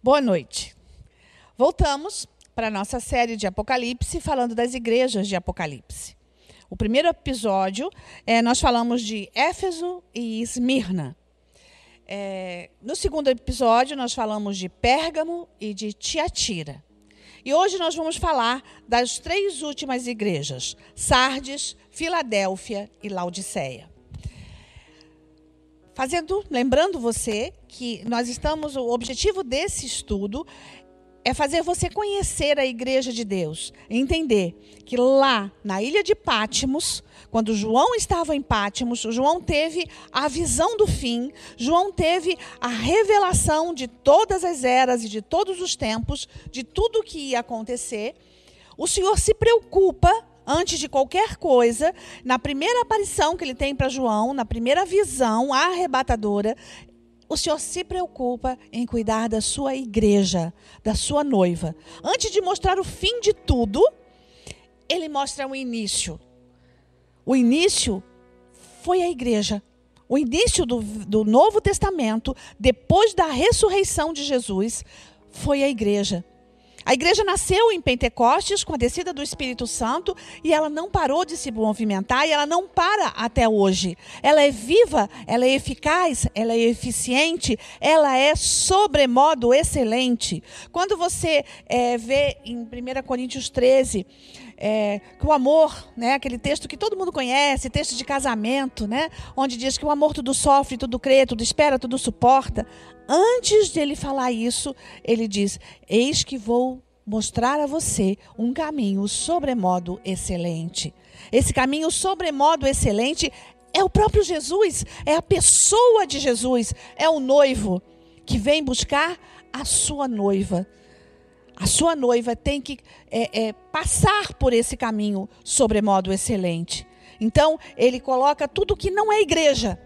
Boa noite. Voltamos para a nossa série de Apocalipse, falando das igrejas de Apocalipse. O primeiro episódio, é, nós falamos de Éfeso e Esmirna. É, no segundo episódio, nós falamos de Pérgamo e de Tiatira. E hoje nós vamos falar das três últimas igrejas: Sardes, Filadélfia e Laodiceia. Fazendo, lembrando você que nós estamos, o objetivo desse estudo é fazer você conhecer a igreja de Deus, entender que lá na ilha de Pátimos, quando João estava em Pátimos, João teve a visão do fim, João teve a revelação de todas as eras e de todos os tempos, de tudo o que ia acontecer. O Senhor se preocupa antes de qualquer coisa, na primeira aparição que ele tem para João, na primeira visão arrebatadora, o Senhor se preocupa em cuidar da sua igreja, da sua noiva. Antes de mostrar o fim de tudo, ele mostra o início. O início foi a igreja. O início do, do Novo Testamento, depois da ressurreição de Jesus, foi a igreja. A igreja nasceu em Pentecostes com a descida do Espírito Santo e ela não parou de se movimentar e ela não para até hoje. Ela é viva, ela é eficaz, ela é eficiente, ela é sobremodo excelente. Quando você é, vê em 1 Coríntios 13 é, que o amor, né, aquele texto que todo mundo conhece, texto de casamento, né, onde diz que o amor tudo sofre, tudo crê, tudo espera, tudo suporta antes de ele falar isso, ele diz: Eis que vou mostrar a você um caminho sobremodo excelente. Esse caminho sobremodo excelente é o próprio Jesus, é a pessoa de Jesus, é o noivo que vem buscar a sua noiva. A sua noiva tem que é, é, passar por esse caminho sobremodo excelente. Então, ele coloca tudo que não é igreja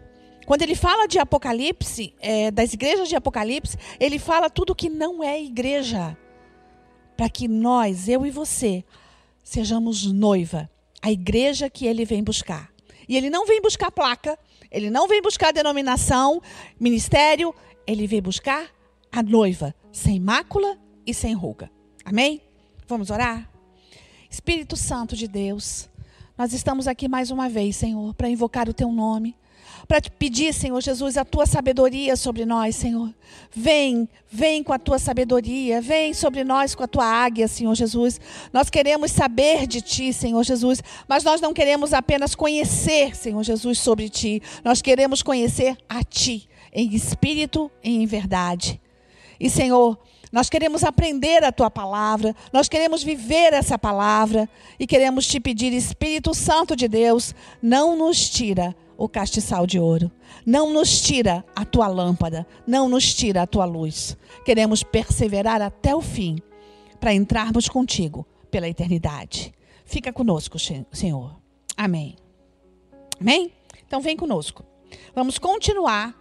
quando ele fala de Apocalipse, é, das igrejas de Apocalipse, ele fala tudo que não é igreja. Para que nós, eu e você, sejamos noiva. A igreja que ele vem buscar. E ele não vem buscar placa, ele não vem buscar denominação, ministério, ele vem buscar a noiva, sem mácula e sem ruga. Amém? Vamos orar? Espírito Santo de Deus, nós estamos aqui mais uma vez, Senhor, para invocar o teu nome para te pedir, Senhor Jesus, a tua sabedoria sobre nós, Senhor. Vem, vem com a tua sabedoria, vem sobre nós com a tua águia, Senhor Jesus. Nós queremos saber de ti, Senhor Jesus, mas nós não queremos apenas conhecer, Senhor Jesus, sobre ti. Nós queremos conhecer a ti, em espírito e em verdade. E, Senhor, nós queremos aprender a tua palavra, nós queremos viver essa palavra e queremos te pedir, Espírito Santo de Deus, não nos tira o castiçal de ouro. Não nos tira a tua lâmpada, não nos tira a tua luz. Queremos perseverar até o fim para entrarmos contigo pela eternidade. Fica conosco, Senhor. Amém. Amém? Então vem conosco. Vamos continuar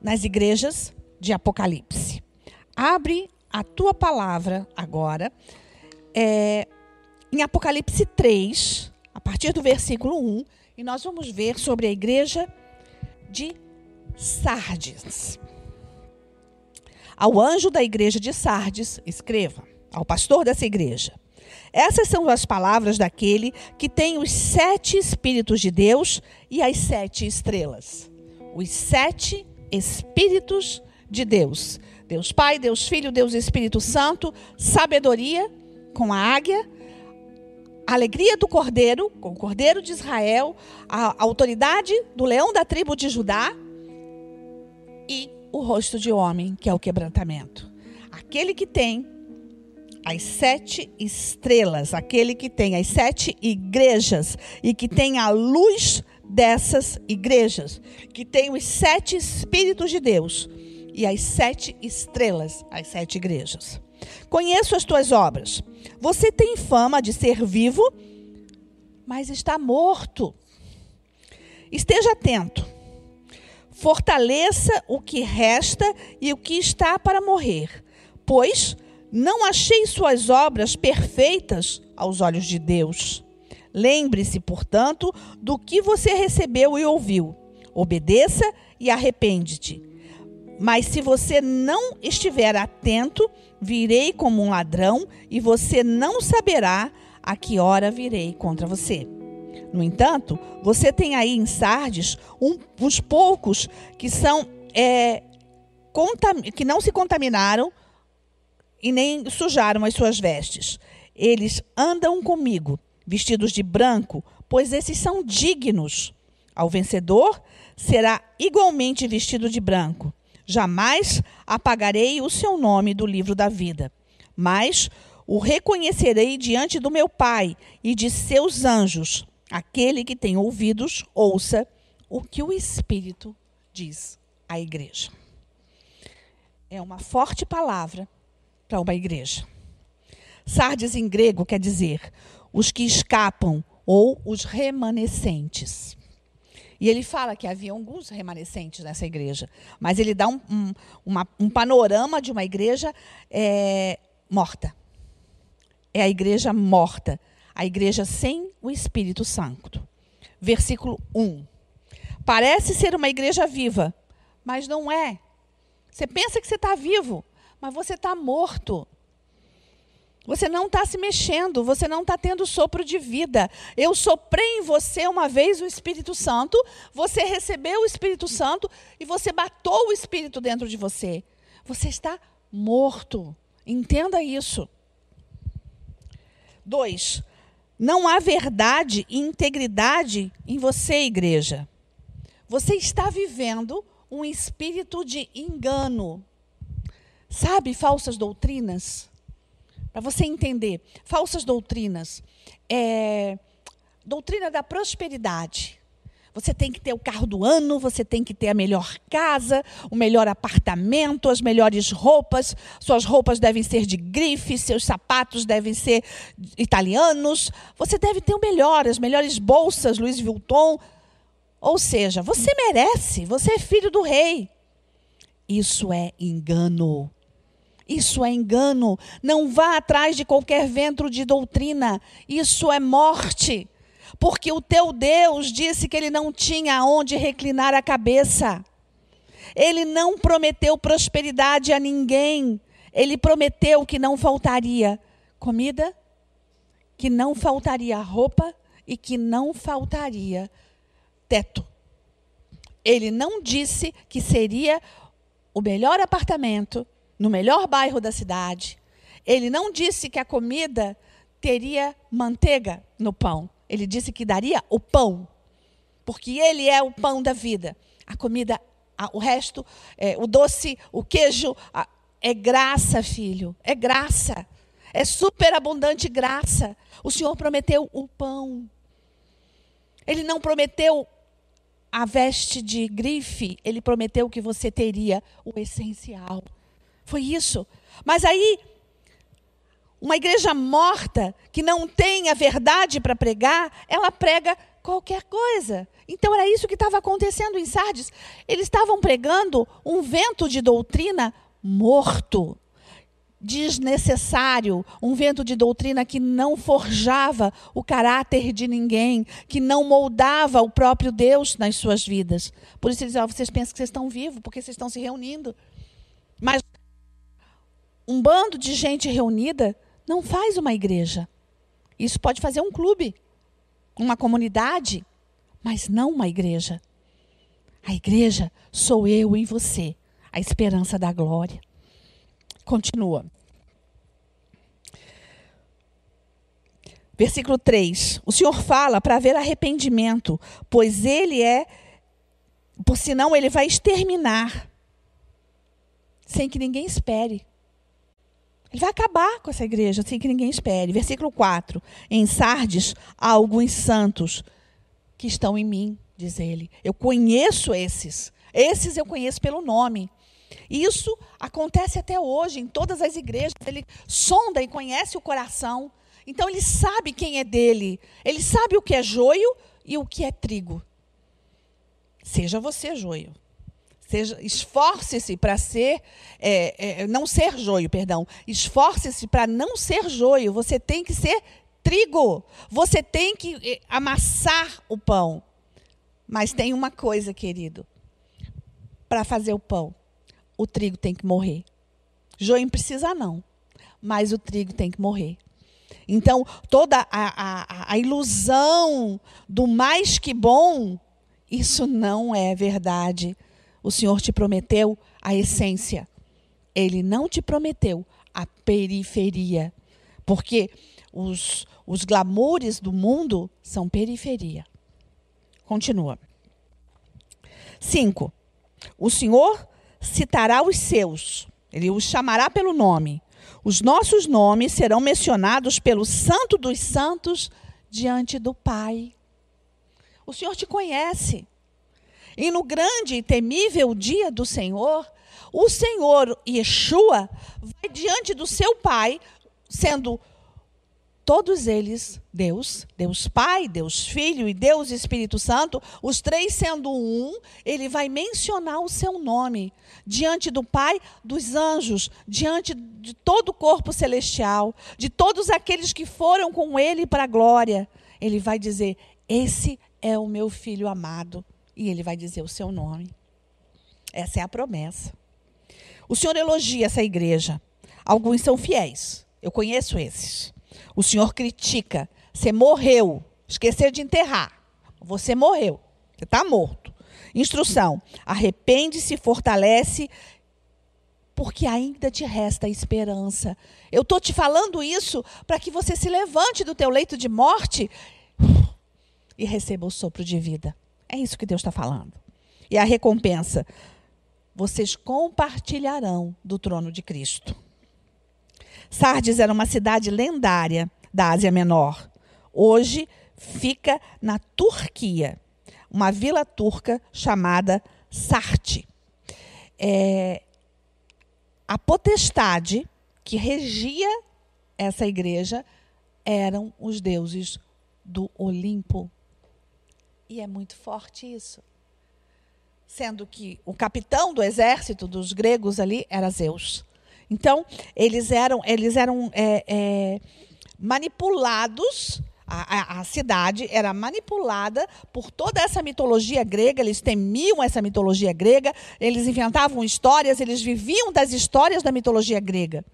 nas igrejas de Apocalipse. Abre a tua palavra agora é, em Apocalipse 3, a partir do versículo 1 e nós vamos ver sobre a igreja de Sardes. Ao anjo da igreja de Sardes, escreva, ao pastor dessa igreja. Essas são as palavras daquele que tem os sete Espíritos de Deus e as sete estrelas. Os sete Espíritos de Deus. Deus Pai, Deus Filho, Deus Espírito Santo, sabedoria com a águia, alegria do cordeiro, com o cordeiro de Israel, a autoridade do leão da tribo de Judá e o rosto de homem, que é o quebrantamento. Aquele que tem as sete estrelas, aquele que tem as sete igrejas e que tem a luz dessas igrejas, que tem os sete Espíritos de Deus e as sete estrelas, as sete igrejas. Conheço as tuas obras. Você tem fama de ser vivo, mas está morto. Esteja atento. Fortaleça o que resta e o que está para morrer, pois não achei suas obras perfeitas aos olhos de Deus. Lembre-se, portanto, do que você recebeu e ouviu. Obedeça e arrepende-te. Mas se você não estiver atento, virei como um ladrão e você não saberá a que hora virei contra você. No entanto, você tem aí em Sardes um, uns poucos que são é, que não se contaminaram e nem sujaram as suas vestes. Eles andam comigo, vestidos de branco, pois esses são dignos. Ao vencedor será igualmente vestido de branco. Jamais apagarei o seu nome do livro da vida, mas o reconhecerei diante do meu Pai e de seus anjos. Aquele que tem ouvidos, ouça o que o Espírito diz à igreja. É uma forte palavra para uma igreja. Sardes em grego quer dizer os que escapam ou os remanescentes. E ele fala que havia alguns remanescentes nessa igreja, mas ele dá um, um, uma, um panorama de uma igreja é, morta. É a igreja morta, a igreja sem o Espírito Santo. Versículo 1. Parece ser uma igreja viva, mas não é. Você pensa que você está vivo, mas você está morto. Você não está se mexendo, você não está tendo sopro de vida. Eu soprei em você uma vez o Espírito Santo, você recebeu o Espírito Santo e você batou o Espírito dentro de você. Você está morto. Entenda isso. Dois, não há verdade e integridade em você, igreja. Você está vivendo um espírito de engano. Sabe, falsas doutrinas? Para você entender, falsas doutrinas. É, doutrina da prosperidade. Você tem que ter o carro do ano, você tem que ter a melhor casa, o melhor apartamento, as melhores roupas. Suas roupas devem ser de grife, seus sapatos devem ser italianos. Você deve ter o melhor, as melhores bolsas, Louis Vuitton. Ou seja, você merece, você é filho do rei. Isso é engano. Isso é engano. Não vá atrás de qualquer vento de doutrina. Isso é morte. Porque o teu Deus disse que ele não tinha aonde reclinar a cabeça. Ele não prometeu prosperidade a ninguém. Ele prometeu que não faltaria comida, que não faltaria roupa e que não faltaria teto. Ele não disse que seria o melhor apartamento, no melhor bairro da cidade. Ele não disse que a comida teria manteiga no pão. Ele disse que daria o pão, porque ele é o pão da vida. A comida, o resto, é, o doce, o queijo, é graça, filho, é graça. É superabundante graça. O Senhor prometeu o pão. Ele não prometeu a veste de grife, ele prometeu que você teria o essencial. Foi isso. Mas aí, uma igreja morta, que não tem a verdade para pregar, ela prega qualquer coisa. Então era isso que estava acontecendo em Sardes. Eles estavam pregando um vento de doutrina morto, desnecessário, um vento de doutrina que não forjava o caráter de ninguém, que não moldava o próprio Deus nas suas vidas. Por isso eles diziam, vocês pensam que vocês estão vivos, porque vocês estão se reunindo. Mas um bando de gente reunida não faz uma igreja. Isso pode fazer um clube, uma comunidade, mas não uma igreja. A igreja sou eu em você, a esperança da glória. Continua. Versículo 3. O Senhor fala para haver arrependimento, pois ele é, por senão ele vai exterminar, sem que ninguém espere. Ele vai acabar com essa igreja sem que ninguém espere. Versículo 4. Em Sardes há alguns santos que estão em mim, diz ele. Eu conheço esses. Esses eu conheço pelo nome. Isso acontece até hoje em todas as igrejas. Ele sonda e conhece o coração. Então ele sabe quem é dele. Ele sabe o que é joio e o que é trigo. Seja você joio. Seja, esforce-se para ser, é, é, não ser joio, perdão. Esforce-se para não ser joio. Você tem que ser trigo. Você tem que é, amassar o pão. Mas tem uma coisa, querido, para fazer o pão. o trigo tem que morrer. Joim precisa não, mas o trigo tem que morrer. Então, toda a, a, a ilusão do mais que bom, isso não é verdade. O Senhor te prometeu a essência. Ele não te prometeu a periferia. Porque os, os glamoures do mundo são periferia. Continua. 5. O Senhor citará os seus, ele os chamará pelo nome. Os nossos nomes serão mencionados pelo Santo dos Santos diante do Pai. O Senhor te conhece. E no grande e temível dia do Senhor, o Senhor Yeshua vai diante do seu Pai, sendo todos eles Deus, Deus Pai, Deus Filho e Deus Espírito Santo, os três sendo um, ele vai mencionar o seu nome diante do Pai dos anjos, diante de todo o corpo celestial, de todos aqueles que foram com ele para a glória. Ele vai dizer: Esse é o meu filho amado. E ele vai dizer o seu nome. Essa é a promessa. O Senhor elogia essa igreja. Alguns são fiéis. Eu conheço esses. O Senhor critica. Você morreu. Esquecer de enterrar. Você morreu. Você está morto. Instrução: arrepende-se, fortalece, porque ainda te resta esperança. Eu estou te falando isso para que você se levante do teu leito de morte e receba o sopro de vida. É isso que Deus está falando. E a recompensa: vocês compartilharão do trono de Cristo. Sardes era uma cidade lendária da Ásia Menor. Hoje fica na Turquia, uma vila turca chamada Sarte. É, a potestade que regia essa igreja eram os deuses do Olimpo. E é muito forte isso. Sendo que o capitão do exército dos gregos ali era Zeus. Então, eles eram, eles eram é, é, manipulados, a, a, a, cidade era manipulada por toda essa mitologia grega, eles temiam essa mitologia grega, eles inventavam histórias, eles viviam das histórias da mitologia grega.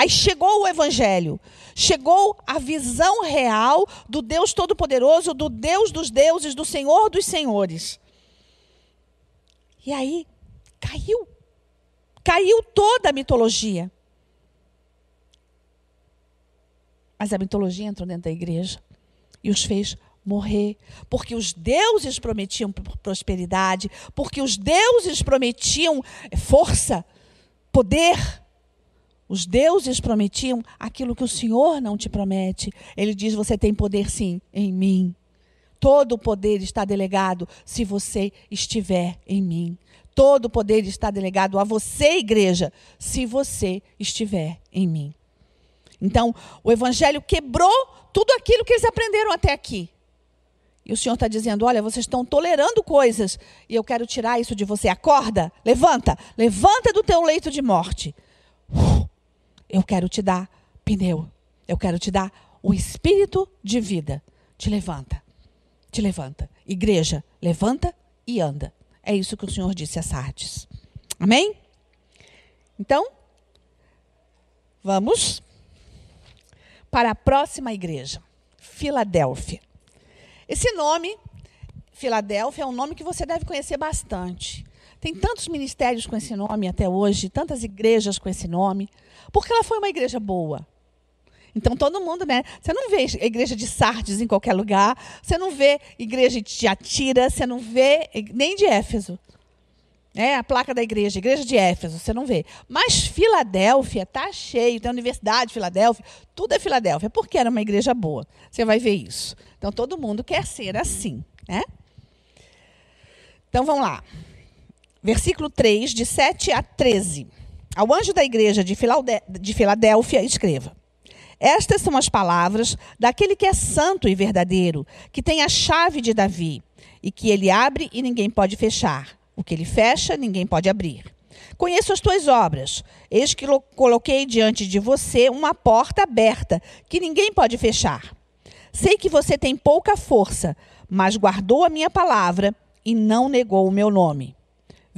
Aí chegou o Evangelho, chegou a visão real do Deus Todo-Poderoso, do Deus dos deuses, do Senhor dos senhores. E aí caiu Caiu toda a mitologia. Mas a mitologia entrou dentro da igreja e os fez morrer, porque os deuses prometiam prosperidade, porque os deuses prometiam força, poder. Os deuses prometiam aquilo que o Senhor não te promete. Ele diz: Você tem poder sim em mim. Todo o poder está delegado se você estiver em mim. Todo o poder está delegado a você, igreja, se você estiver em mim. Então, o Evangelho quebrou tudo aquilo que eles aprenderam até aqui. E o Senhor está dizendo: olha, vocês estão tolerando coisas e eu quero tirar isso de você. Acorda, levanta, levanta do teu leito de morte. Eu quero te dar pneu. Eu quero te dar o espírito de vida. Te levanta, te levanta. Igreja, levanta e anda. É isso que o Senhor disse a Sardes. Amém? Então, vamos para a próxima igreja, Filadélfia. Esse nome, Filadélfia, é um nome que você deve conhecer bastante. Tem tantos ministérios com esse nome até hoje, tantas igrejas com esse nome, porque ela foi uma igreja boa. Então todo mundo, né? Você não vê igreja de Sardes em qualquer lugar, você não vê igreja de Atira, você não vê nem de Éfeso. É a placa da igreja, igreja de Éfeso, você não vê. Mas Filadélfia tá cheio, tem a Universidade de Filadélfia, tudo é Filadélfia, porque era uma igreja boa. Você vai ver isso. Então todo mundo quer ser assim, né? Então vamos lá. Versículo 3, de 7 a 13. Ao anjo da igreja de Filadélfia, escreva: estas são as palavras daquele que é santo e verdadeiro, que tem a chave de Davi, e que ele abre e ninguém pode fechar. O que ele fecha, ninguém pode abrir. Conheço as tuas obras. Eis que coloquei diante de você uma porta aberta, que ninguém pode fechar. Sei que você tem pouca força, mas guardou a minha palavra e não negou o meu nome.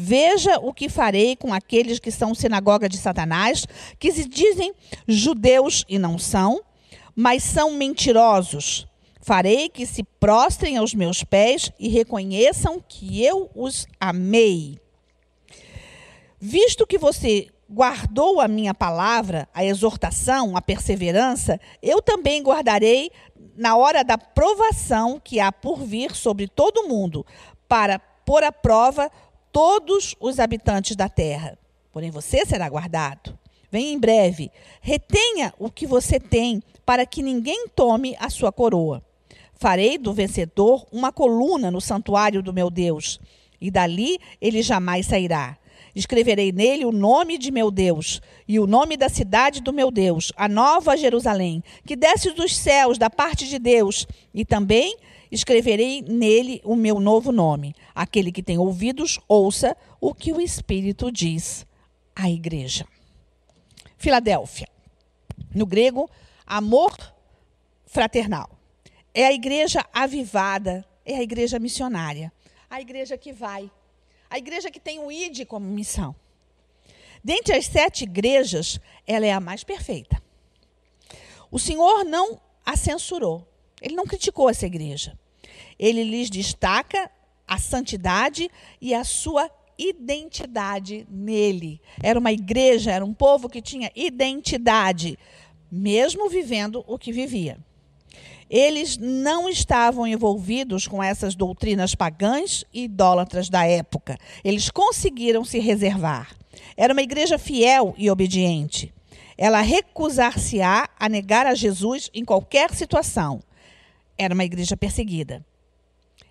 Veja o que farei com aqueles que são sinagoga de Satanás, que se dizem judeus e não são, mas são mentirosos. Farei que se prostrem aos meus pés e reconheçam que eu os amei. Visto que você guardou a minha palavra, a exortação, a perseverança, eu também guardarei na hora da provação que há por vir sobre todo mundo, para pôr à prova todos os habitantes da terra. Porém, você será guardado. Vem em breve. Retenha o que você tem, para que ninguém tome a sua coroa. Farei do vencedor uma coluna no santuário do meu Deus, e dali ele jamais sairá. Escreverei nele o nome de meu Deus e o nome da cidade do meu Deus, a nova Jerusalém, que desce dos céus da parte de Deus, e também escreverei nele o meu novo nome. Aquele que tem ouvidos, ouça o que o Espírito diz à igreja. Filadélfia. No grego, amor fraternal. É a igreja avivada, é a igreja missionária, a igreja que vai a igreja que tem o ID como missão. Dentre as sete igrejas, ela é a mais perfeita. O Senhor não a censurou. Ele não criticou essa igreja. Ele lhes destaca a santidade e a sua identidade nele. Era uma igreja, era um povo que tinha identidade, mesmo vivendo o que vivia. Eles não estavam envolvidos com essas doutrinas pagãs e idólatras da época. Eles conseguiram se reservar. Era uma igreja fiel e obediente. Ela recusar-se-á a negar a Jesus em qualquer situação. Era uma igreja perseguida.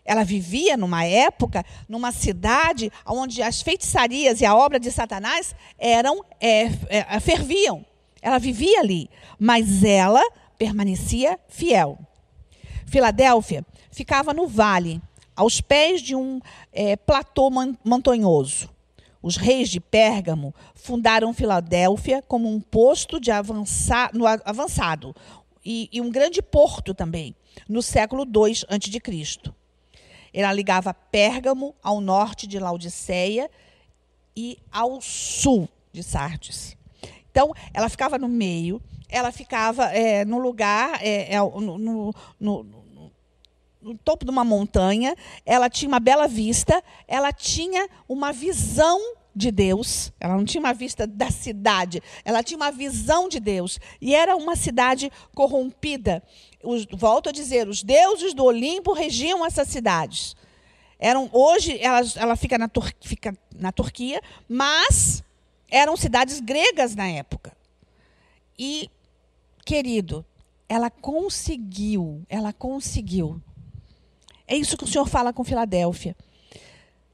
Ela vivia numa época, numa cidade onde as feitiçarias e a obra de Satanás eram é, é, ferviam. Ela vivia ali, mas ela permanecia fiel. Filadélfia ficava no vale, aos pés de um é, platô montanhoso. Os reis de Pérgamo fundaram Filadélfia como um posto de avança, no, avançado e, e, um grande porto também, no século II a.C. Ela ligava Pérgamo ao norte de Laodiceia e ao sul de Sardes. Então, ela ficava no meio, ela ficava é, no lugar, é, no, no, no no topo de uma montanha, ela tinha uma bela vista, ela tinha uma visão de Deus. Ela não tinha uma vista da cidade, ela tinha uma visão de Deus. E era uma cidade corrompida. Os, volto a dizer, os deuses do Olimpo regiam essas cidades. Eram hoje ela, ela fica, na Tur, fica na Turquia, mas eram cidades gregas na época. E querido, ela conseguiu, ela conseguiu é isso que o Senhor fala com Filadélfia.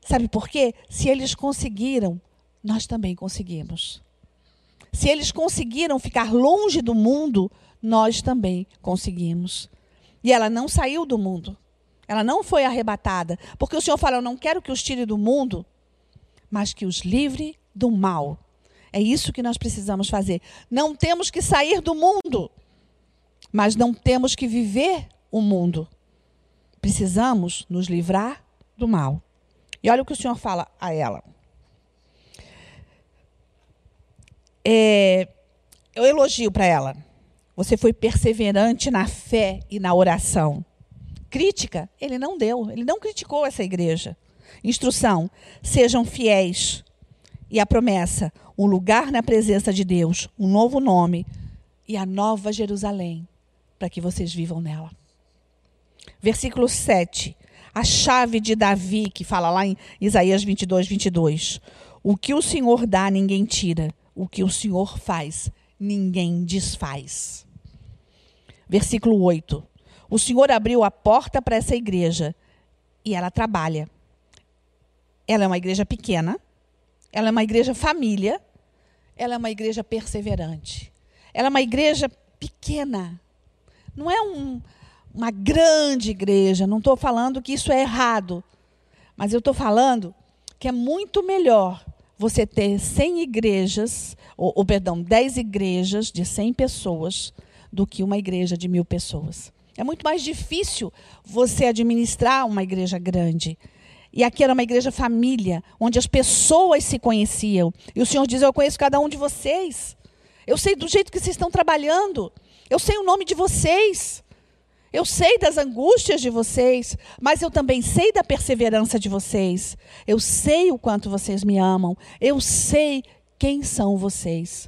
Sabe por quê? Se eles conseguiram, nós também conseguimos. Se eles conseguiram ficar longe do mundo, nós também conseguimos. E ela não saiu do mundo. Ela não foi arrebatada. Porque o Senhor fala: Eu não quero que os tire do mundo, mas que os livre do mal. É isso que nós precisamos fazer. Não temos que sair do mundo, mas não temos que viver o mundo. Precisamos nos livrar do mal. E olha o que o Senhor fala a ela. É, eu elogio para ela. Você foi perseverante na fé e na oração. Crítica, ele não deu, ele não criticou essa igreja. Instrução: sejam fiéis. E a promessa: um lugar na presença de Deus, um novo nome e a nova Jerusalém, para que vocês vivam nela. Versículo 7. A chave de Davi, que fala lá em Isaías 22, 22. O que o Senhor dá, ninguém tira. O que o Senhor faz, ninguém desfaz. Versículo 8. O Senhor abriu a porta para essa igreja e ela trabalha. Ela é uma igreja pequena, ela é uma igreja família, ela é uma igreja perseverante. Ela é uma igreja pequena. Não é um, uma grande igreja. Não estou falando que isso é errado, mas eu estou falando que é muito melhor você ter 100 igrejas, ou, ou, perdão, 10 igrejas de 100 pessoas, do que uma igreja de mil pessoas. É muito mais difícil você administrar uma igreja grande. E aqui era uma igreja família, onde as pessoas se conheciam. E o Senhor diz: Eu conheço cada um de vocês. Eu sei do jeito que vocês estão trabalhando. Eu sei o nome de vocês. Eu sei das angústias de vocês, mas eu também sei da perseverança de vocês. Eu sei o quanto vocês me amam. Eu sei quem são vocês.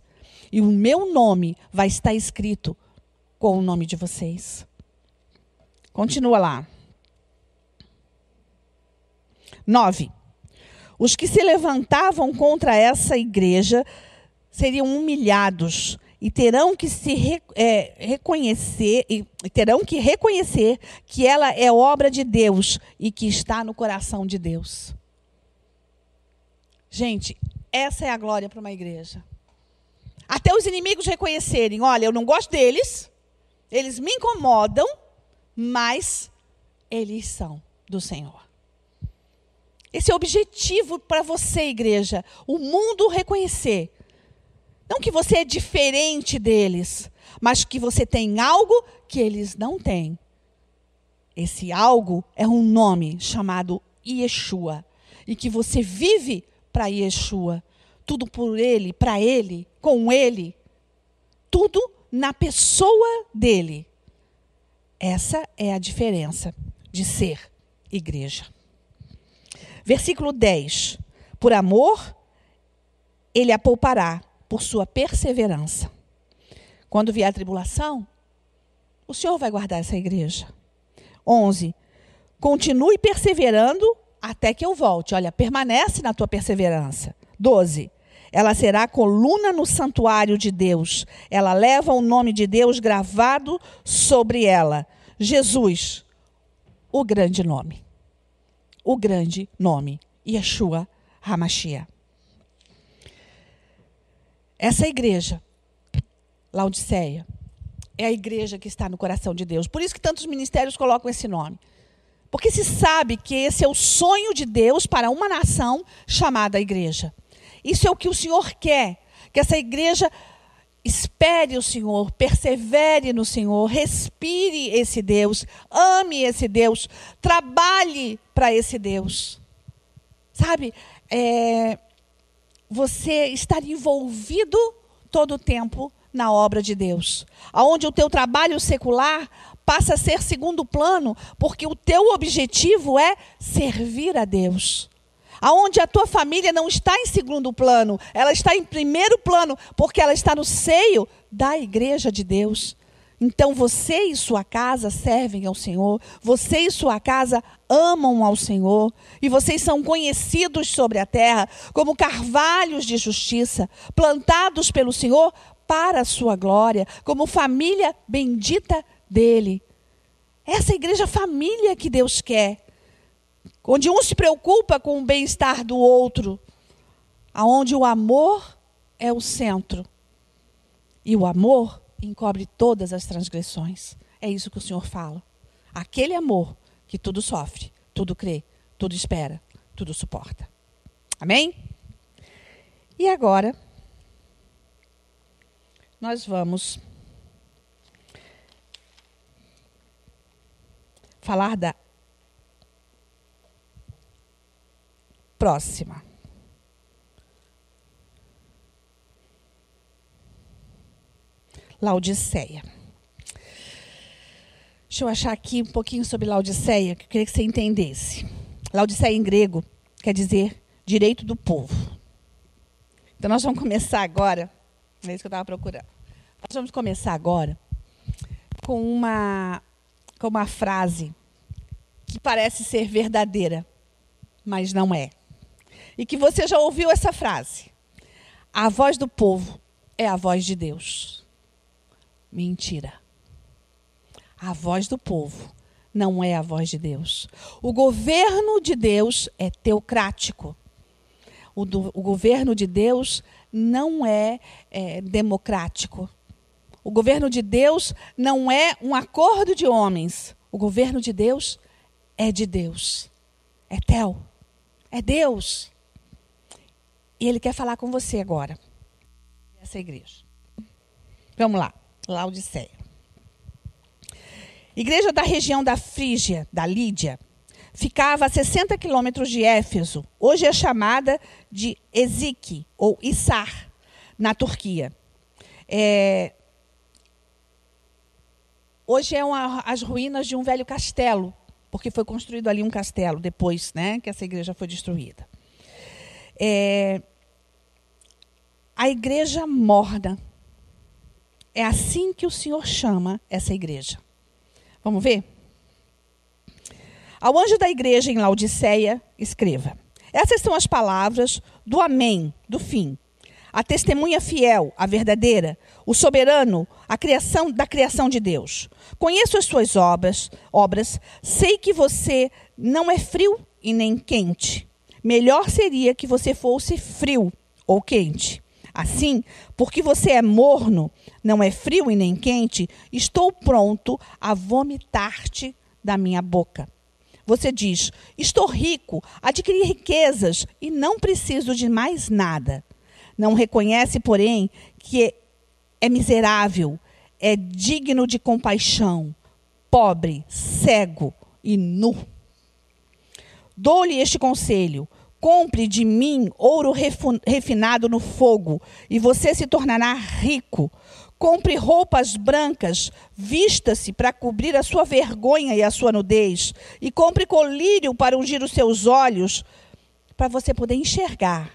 E o meu nome vai estar escrito com o nome de vocês. Continua lá. 9. Os que se levantavam contra essa igreja seriam humilhados e terão que se é, reconhecer e terão que reconhecer que ela é obra de Deus e que está no coração de Deus. Gente, essa é a glória para uma igreja. Até os inimigos reconhecerem, olha, eu não gosto deles, eles me incomodam, mas eles são do Senhor. Esse é o objetivo para você, igreja. O mundo reconhecer. Não que você é diferente deles, mas que você tem algo que eles não têm. Esse algo é um nome chamado Yeshua. E que você vive para Yeshua. Tudo por ele, para ele, com ele. Tudo na pessoa dele. Essa é a diferença de ser igreja. Versículo 10. Por amor, ele a poupará, por sua perseverança. Quando vier a tribulação, o Senhor vai guardar essa igreja. 11. Continue perseverando até que eu volte. Olha, permanece na tua perseverança. 12. Ela será coluna no santuário de Deus. Ela leva o nome de Deus gravado sobre ela. Jesus, o grande nome o grande nome, Yeshua Hamashia. Essa igreja, Laodiceia, é a igreja que está no coração de Deus. Por isso que tantos ministérios colocam esse nome. Porque se sabe que esse é o sonho de Deus para uma nação chamada igreja. Isso é o que o Senhor quer, que essa igreja Espere o Senhor, persevere no Senhor, respire esse Deus, ame esse Deus, trabalhe para esse Deus. Sabe, é, você estar envolvido todo o tempo na obra de Deus. Aonde o teu trabalho secular passa a ser segundo plano, porque o teu objetivo é servir a Deus aonde a tua família não está em segundo plano, ela está em primeiro plano, porque ela está no seio da igreja de Deus. Então você e sua casa servem ao Senhor, você e sua casa amam ao Senhor, e vocês são conhecidos sobre a terra como carvalhos de justiça, plantados pelo Senhor para a sua glória, como família bendita dele. Essa igreja família que Deus quer onde um se preocupa com o bem-estar do outro, aonde o amor é o centro. E o amor encobre todas as transgressões. É isso que o Senhor fala. Aquele amor que tudo sofre, tudo crê, tudo espera, tudo suporta. Amém? E agora, nós vamos falar da próxima. Laodiceia. Deixa eu achar aqui um pouquinho sobre Laodiceia, que eu queria que você entendesse. Laodiceia em grego quer dizer direito do povo. Então nós vamos começar agora, é isso que eu estava procurando. Nós vamos começar agora com uma, com uma frase que parece ser verdadeira, mas não é e que você já ouviu essa frase. A voz do povo é a voz de Deus. Mentira. A voz do povo não é a voz de Deus. O governo de Deus é teocrático. O, do, o governo de Deus não é, é democrático. O governo de Deus não é um acordo de homens. O governo de Deus é de Deus. É Tel. É Deus. E ele quer falar com você agora. Essa igreja. Vamos lá. Laodiceia. Igreja da região da Frígia, da Lídia. ficava a 60 quilômetros de Éfeso. Hoje é chamada de Ezik, ou Issar, na Turquia. É, hoje é uma, as ruínas de um velho castelo, porque foi construído ali um castelo depois né, que essa igreja foi destruída. É, a igreja morna. É assim que o Senhor chama essa igreja. Vamos ver? Ao anjo da igreja em Laodiceia, escreva: Essas são as palavras do Amém, do fim. A testemunha fiel, a verdadeira, o soberano, a criação da criação de Deus. Conheço as suas obras, obras, sei que você não é frio e nem quente. Melhor seria que você fosse frio ou quente. Assim, porque você é morno, não é frio e nem quente, estou pronto a vomitar-te da minha boca. Você diz: Estou rico, adquiri riquezas e não preciso de mais nada. Não reconhece, porém, que é miserável, é digno de compaixão, pobre, cego e nu. Dou-lhe este conselho: compre de mim ouro refinado no fogo, e você se tornará rico. Compre roupas brancas, vista-se para cobrir a sua vergonha e a sua nudez, e compre colírio para ungir os seus olhos, para você poder enxergar.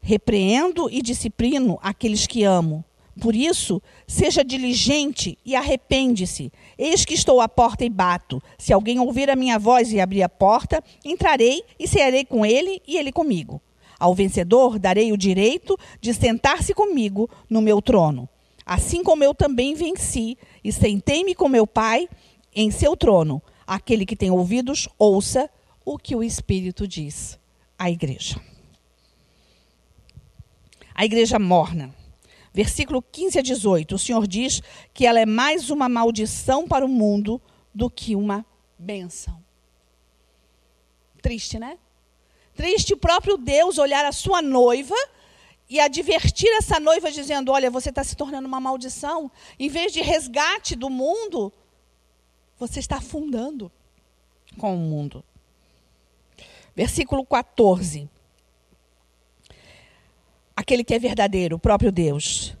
Repreendo e disciplino aqueles que amo. Por isso, seja diligente e arrepende-se. Eis que estou à porta e bato. Se alguém ouvir a minha voz e abrir a porta, entrarei e cearei com ele e ele comigo. Ao vencedor darei o direito de sentar-se comigo no meu trono. Assim como eu também venci e sentei-me com meu Pai em seu trono. Aquele que tem ouvidos, ouça o que o Espírito diz à igreja. A igreja morna. Versículo 15 a 18. O Senhor diz que ela é mais uma maldição para o mundo do que uma bênção. Triste, né? Triste o próprio Deus olhar a sua noiva e advertir essa noiva dizendo: Olha, você está se tornando uma maldição. Em vez de resgate do mundo, você está afundando com o mundo. Versículo 14 aquele que é verdadeiro, o próprio Deus,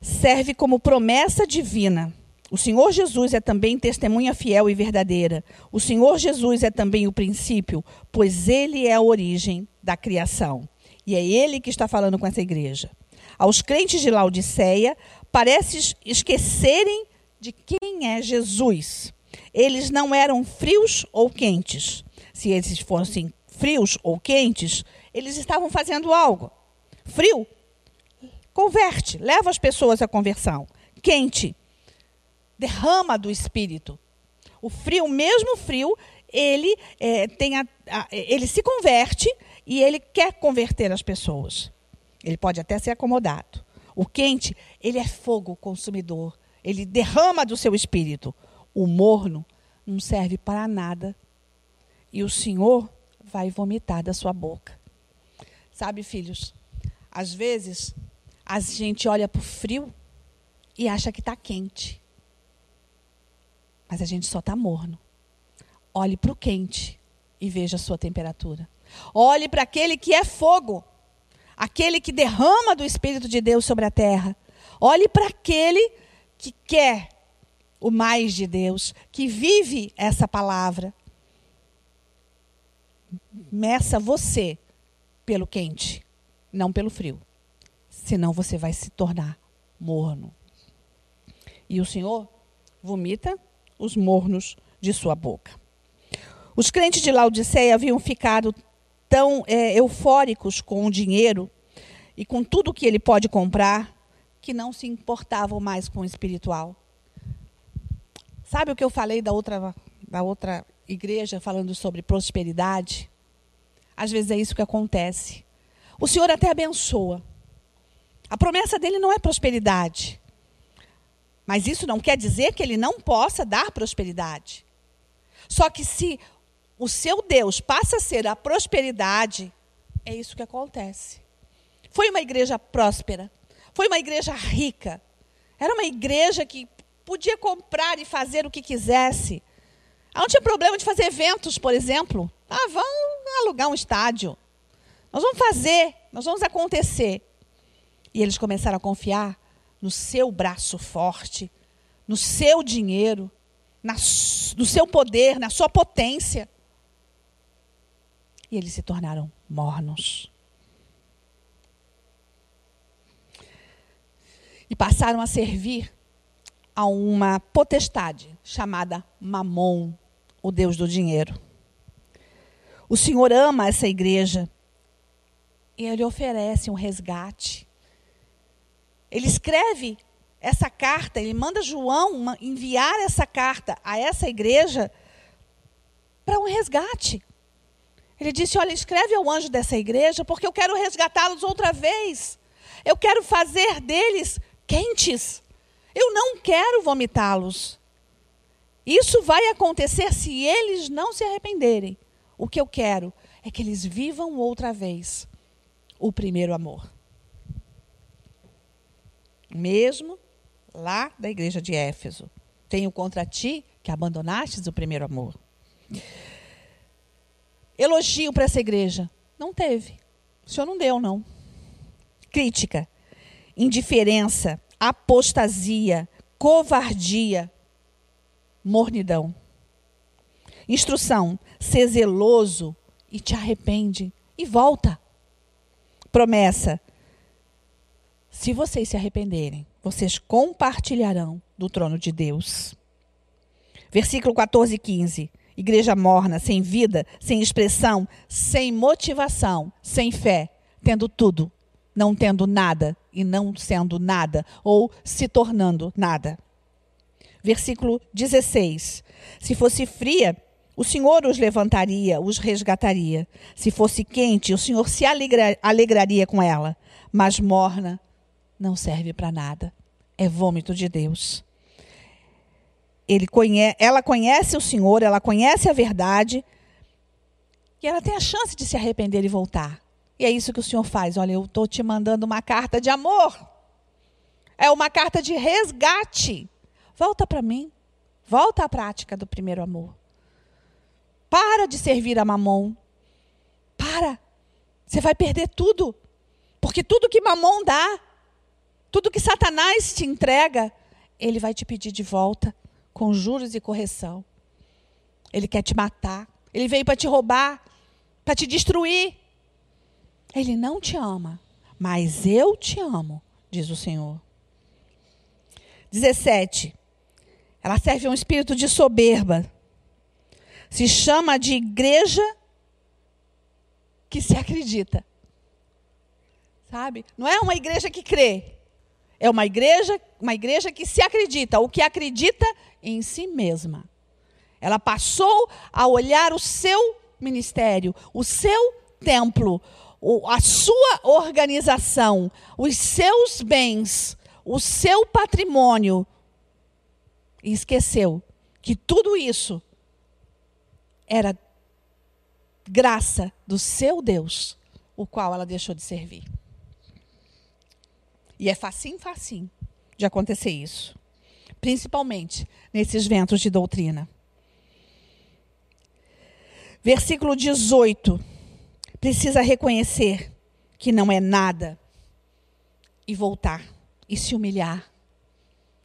serve como promessa divina. O Senhor Jesus é também testemunha fiel e verdadeira. O Senhor Jesus é também o princípio, pois ele é a origem da criação. E é ele que está falando com essa igreja. Aos crentes de Laodiceia, parece esquecerem de quem é Jesus. Eles não eram frios ou quentes. Se eles fossem frios ou quentes, eles estavam fazendo algo. Frio, converte, leva as pessoas à conversão. Quente, derrama do espírito. O frio, mesmo frio, ele, é, tem a, a, ele se converte e ele quer converter as pessoas. Ele pode até ser acomodado. O quente, ele é fogo consumidor. Ele derrama do seu espírito. O morno não serve para nada. E o Senhor vai vomitar da sua boca. Sabe, filhos, às vezes, a gente olha para o frio e acha que está quente. Mas a gente só está morno. Olhe para o quente e veja a sua temperatura. Olhe para aquele que é fogo, aquele que derrama do Espírito de Deus sobre a terra. Olhe para aquele que quer o mais de Deus, que vive essa palavra. Meça você pelo quente não pelo frio. Senão você vai se tornar morno. E o Senhor vomita os mornos de sua boca. Os crentes de Laodiceia haviam ficado tão é, eufóricos com o dinheiro e com tudo que ele pode comprar que não se importavam mais com o espiritual. Sabe o que eu falei da outra, da outra igreja falando sobre prosperidade? Às vezes é isso que acontece. O Senhor até abençoa. A promessa dele não é prosperidade. Mas isso não quer dizer que ele não possa dar prosperidade. Só que se o seu Deus passa a ser a prosperidade, é isso que acontece. Foi uma igreja próspera, foi uma igreja rica, era uma igreja que podia comprar e fazer o que quisesse. Não tinha problema de fazer eventos, por exemplo. Ah, vamos alugar um estádio. Nós vamos fazer, nós vamos acontecer. E eles começaram a confiar no seu braço forte, no seu dinheiro, na, no seu poder, na sua potência. E eles se tornaram mornos. E passaram a servir a uma potestade chamada Mamon, o Deus do dinheiro. O Senhor ama essa igreja e ele oferece um resgate. Ele escreve essa carta, ele manda João enviar essa carta a essa igreja para um resgate. Ele disse: Olha, escreve ao anjo dessa igreja, porque eu quero resgatá-los outra vez. Eu quero fazer deles quentes. Eu não quero vomitá-los. Isso vai acontecer se eles não se arrependerem. O que eu quero é que eles vivam outra vez o primeiro amor. Mesmo lá da igreja de Éfeso. Tenho contra ti que abandonastes o primeiro amor. Elogio para essa igreja. Não teve. O senhor não deu, não. Crítica, indiferença, apostasia, covardia, mornidão. Instrução: ser zeloso e te arrepende e volta. Promessa: se vocês se arrependerem, vocês compartilharão do trono de Deus. Versículo 14 e 15. Igreja morna, sem vida, sem expressão, sem motivação, sem fé, tendo tudo, não tendo nada e não sendo nada, ou se tornando nada. Versículo 16. Se fosse fria, o Senhor os levantaria, os resgataria. Se fosse quente, o Senhor se alegra, alegraria com ela. Mas morna, não serve para nada. É vômito de Deus. Ela conhece o Senhor, ela conhece a verdade. E ela tem a chance de se arrepender e voltar. E é isso que o Senhor faz. Olha, eu estou te mandando uma carta de amor. É uma carta de resgate. Volta para mim. Volta à prática do primeiro amor. Para de servir a mamon. Para. Você vai perder tudo. Porque tudo que mamon dá tudo que Satanás te entrega, ele vai te pedir de volta, com juros e correção. Ele quer te matar. Ele veio para te roubar, para te destruir. Ele não te ama, mas eu te amo, diz o Senhor. 17. Ela serve a um espírito de soberba. Se chama de igreja que se acredita. Sabe? Não é uma igreja que crê. É uma igreja, uma igreja que se acredita, o que acredita em si mesma. Ela passou a olhar o seu ministério, o seu templo, a sua organização, os seus bens, o seu patrimônio e esqueceu que tudo isso era graça do seu Deus, o qual ela deixou de servir. E é facinho, facinho de acontecer isso. Principalmente nesses ventos de doutrina. Versículo 18. Precisa reconhecer que não é nada e voltar e se humilhar.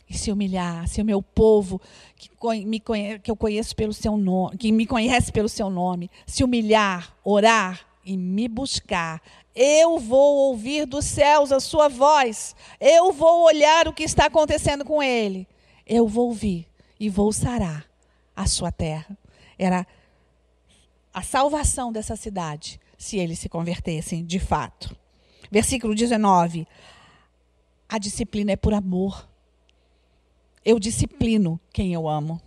E se humilhar, se o meu povo que, me conhece, que eu conheço pelo seu nome, que me conhece pelo seu nome, se humilhar, orar e me buscar, eu vou ouvir dos céus a sua voz. Eu vou olhar o que está acontecendo com ele. Eu vou ouvir e vou sarar a sua terra. Era a salvação dessa cidade, se eles se convertessem de fato. Versículo 19. A disciplina é por amor. Eu disciplino quem eu amo.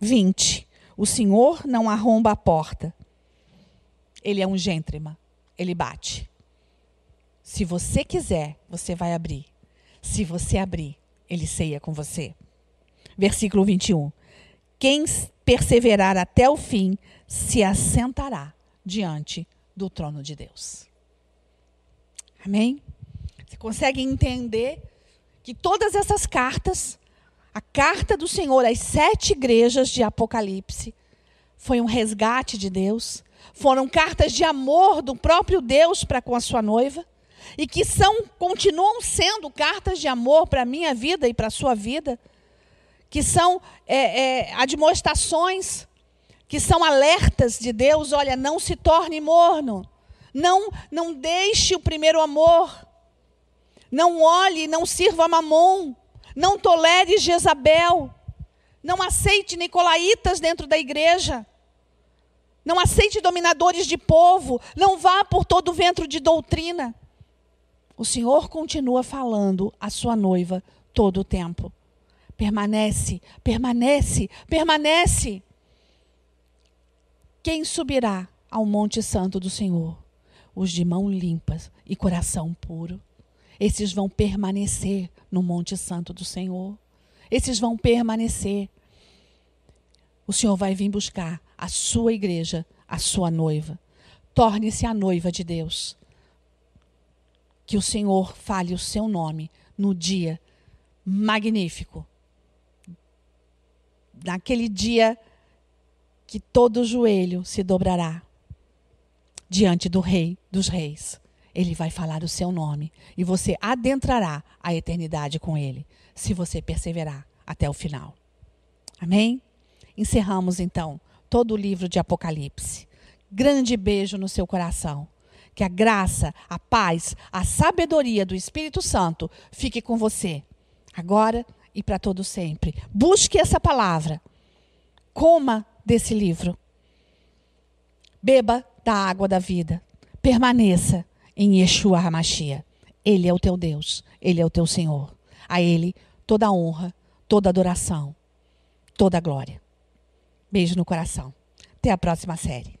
20. O Senhor não arromba a porta. Ele é um gêntrima ele bate. Se você quiser, você vai abrir. Se você abrir, ele ceia com você. Versículo 21. Quem perseverar até o fim se assentará diante do trono de Deus. Amém? Você consegue entender que todas essas cartas, A carta do Senhor às sete igrejas de Apocalipse foi um resgate de Deus. Foram cartas de amor do próprio Deus para com a sua noiva e que são continuam sendo cartas de amor para a minha vida e para a sua vida, que são é, é, admoestações, que são alertas de Deus. Olha, não se torne morno, não não deixe o primeiro amor, não olhe, não sirva Mamon, não tolere Jezabel, não aceite nicolaítas dentro da igreja. Não aceite dominadores de povo, não vá por todo o ventre de doutrina o Senhor continua falando à sua noiva todo o tempo. Permanece, permanece, permanece. Quem subirá ao Monte Santo do Senhor? Os de mão limpas e coração puro. Esses vão permanecer no Monte Santo do Senhor. Esses vão permanecer. O Senhor vai vir buscar a sua igreja, a sua noiva. Torne-se a noiva de Deus que o Senhor fale o seu nome no dia magnífico. Naquele dia que todo joelho se dobrará diante do Rei dos Reis. Ele vai falar o seu nome e você adentrará a eternidade com ele, se você perseverar até o final. Amém? Encerramos então todo o livro de Apocalipse. Grande beijo no seu coração. Que a graça, a paz, a sabedoria do Espírito Santo fique com você, agora e para todo sempre. Busque essa palavra. Coma desse livro. Beba da água da vida. Permaneça em Yeshua HaMashiach. Ele é o teu Deus, ele é o teu Senhor. A ele toda honra, toda adoração, toda glória. Beijo no coração. Até a próxima série.